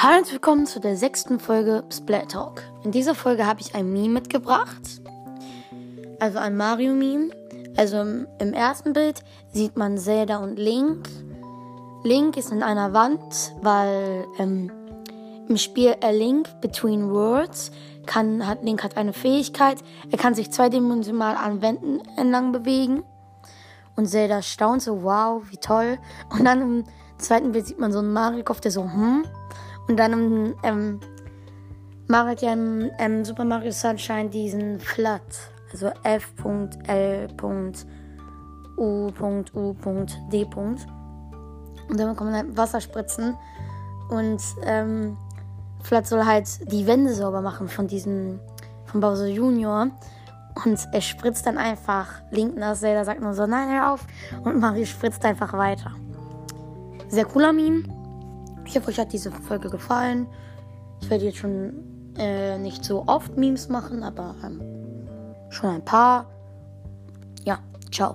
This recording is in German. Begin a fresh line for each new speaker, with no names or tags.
Hallo und willkommen zu der sechsten Folge Splat Talk. In dieser Folge habe ich ein Meme mitgebracht. Also ein Mario-Meme. Also im ersten Bild sieht man Zelda und Link. Link ist in einer Wand, weil ähm, im Spiel A Link Between Worlds kann, hat Link hat eine Fähigkeit. Er kann sich zweidimensional an Wänden entlang bewegen. Und Zelda staunt so, wow, wie toll. Und dann im zweiten Bild sieht man so einen Mario-Kopf, der so, hm. Und dann ähm, Mario hat ja im ähm, Super Mario Sunshine diesen Flat. Also F.L.U.U.D. Und dann kommen halt Wasserspritzen. Und ähm, Flat soll halt die Wände sauber machen von diesem, von Bowser Junior. Und er spritzt dann einfach Link nach Zelda, sagt nur so, nein, hör auf. Und Mario spritzt einfach weiter. Sehr cooler Meme. Ich hoffe, euch hat diese Folge gefallen. Ich werde jetzt schon äh, nicht so oft Memes machen, aber ähm, schon ein paar. Ja, ciao.